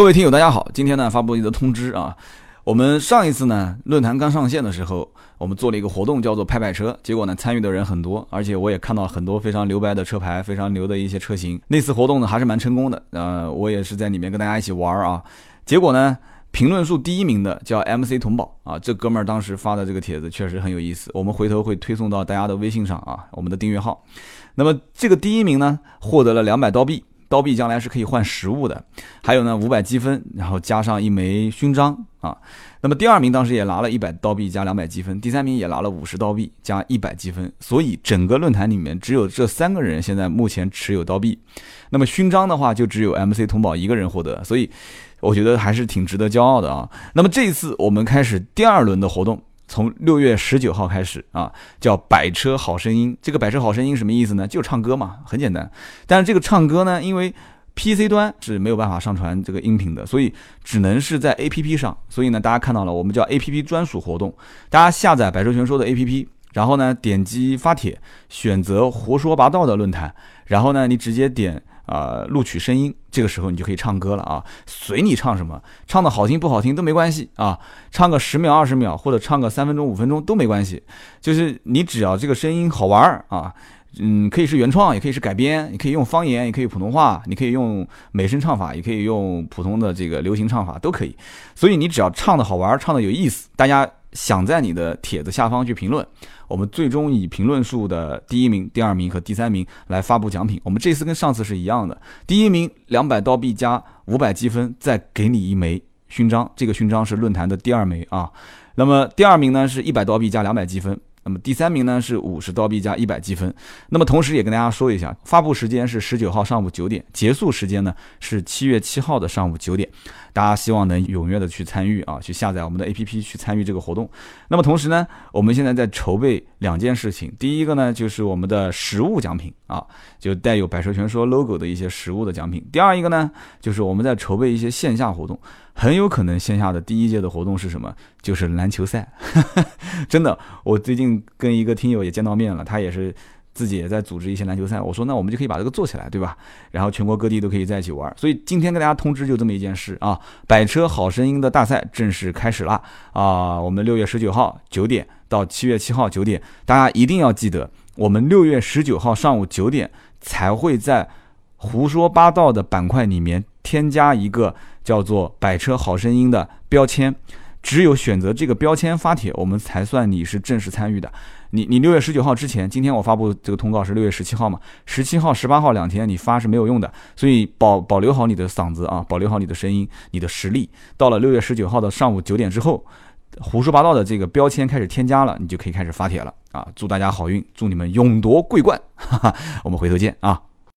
各位听友，大家好，今天呢发布一则通知啊，我们上一次呢论坛刚上线的时候，我们做了一个活动，叫做拍拍车，结果呢参与的人很多，而且我也看到很多非常牛掰的车牌，非常牛的一些车型。那次活动呢还是蛮成功的，呃，我也是在里面跟大家一起玩啊。结果呢，评论数第一名的叫 MC 童宝啊，这哥们儿当时发的这个帖子确实很有意思，我们回头会推送到大家的微信上啊，我们的订阅号。那么这个第一名呢，获得了两百刀币。刀币将来是可以换实物的，还有呢五百积分，然后加上一枚勋章啊。那么第二名当时也拿了一百刀币加两百积分，第三名也拿了五十刀币加一百积分。所以整个论坛里面只有这三个人现在目前持有刀币。那么勋章的话就只有 MC 童宝一个人获得，所以我觉得还是挺值得骄傲的啊。那么这一次我们开始第二轮的活动。从六月十九号开始啊，叫百车好声音。这个百车好声音什么意思呢？就唱歌嘛，很简单。但是这个唱歌呢，因为 PC 端是没有办法上传这个音频的，所以只能是在 APP 上。所以呢，大家看到了，我们叫 APP 专属活动。大家下载百车全说的 APP，然后呢，点击发帖，选择胡说八道的论坛，然后呢，你直接点。啊，录取声音，这个时候你就可以唱歌了啊，随你唱什么，唱的好听不好听都没关系啊，唱个十秒二十秒，或者唱个三分钟五分钟都没关系，就是你只要这个声音好玩儿啊，嗯，可以是原创，也可以是改编，你可以用方言，也可以普通话，你可以用美声唱法，也可以用普通的这个流行唱法都可以，所以你只要唱的好玩，唱的有意思，大家。想在你的帖子下方去评论，我们最终以评论数的第一名、第二名和第三名来发布奖品。我们这次跟上次是一样的，第一名两百刀币加五百积分，再给你一枚勋章。这个勋章是论坛的第二枚啊。那么第二名呢是一百刀币加两百积分。那么第三名呢是五十刀币加一百积分。那么同时也跟大家说一下，发布时间是十九号上午九点，结束时间呢是七月七号的上午九点。大家希望能踊跃的去参与啊，去下载我们的 APP 去参与这个活动。那么同时呢，我们现在在筹备两件事情。第一个呢就是我们的实物奖品啊，就带有百车全说 logo 的一些实物的奖品。第二一个呢就是我们在筹备一些线下活动。很有可能线下的第一届的活动是什么？就是篮球赛。真的，我最近跟一个听友也见到面了，他也是自己也在组织一些篮球赛。我说，那我们就可以把这个做起来，对吧？然后全国各地都可以在一起玩。所以今天跟大家通知就这么一件事啊，百车好声音的大赛正式开始啦！啊！我们六月十九号九点到七月七号九点，大家一定要记得，我们六月十九号上午九点才会在胡说八道的板块里面添加一个。叫做“百车好声音”的标签，只有选择这个标签发帖，我们才算你是正式参与的。你你六月十九号之前，今天我发布这个通告是六月十七号嘛？十七号、十八号两天你发是没有用的，所以保保留好你的嗓子啊，保留好你的声音、你的实力。到了六月十九号的上午九点之后，胡说八道的这个标签开始添加了，你就可以开始发帖了啊！祝大家好运，祝你们勇夺桂冠！哈哈，我们回头见啊！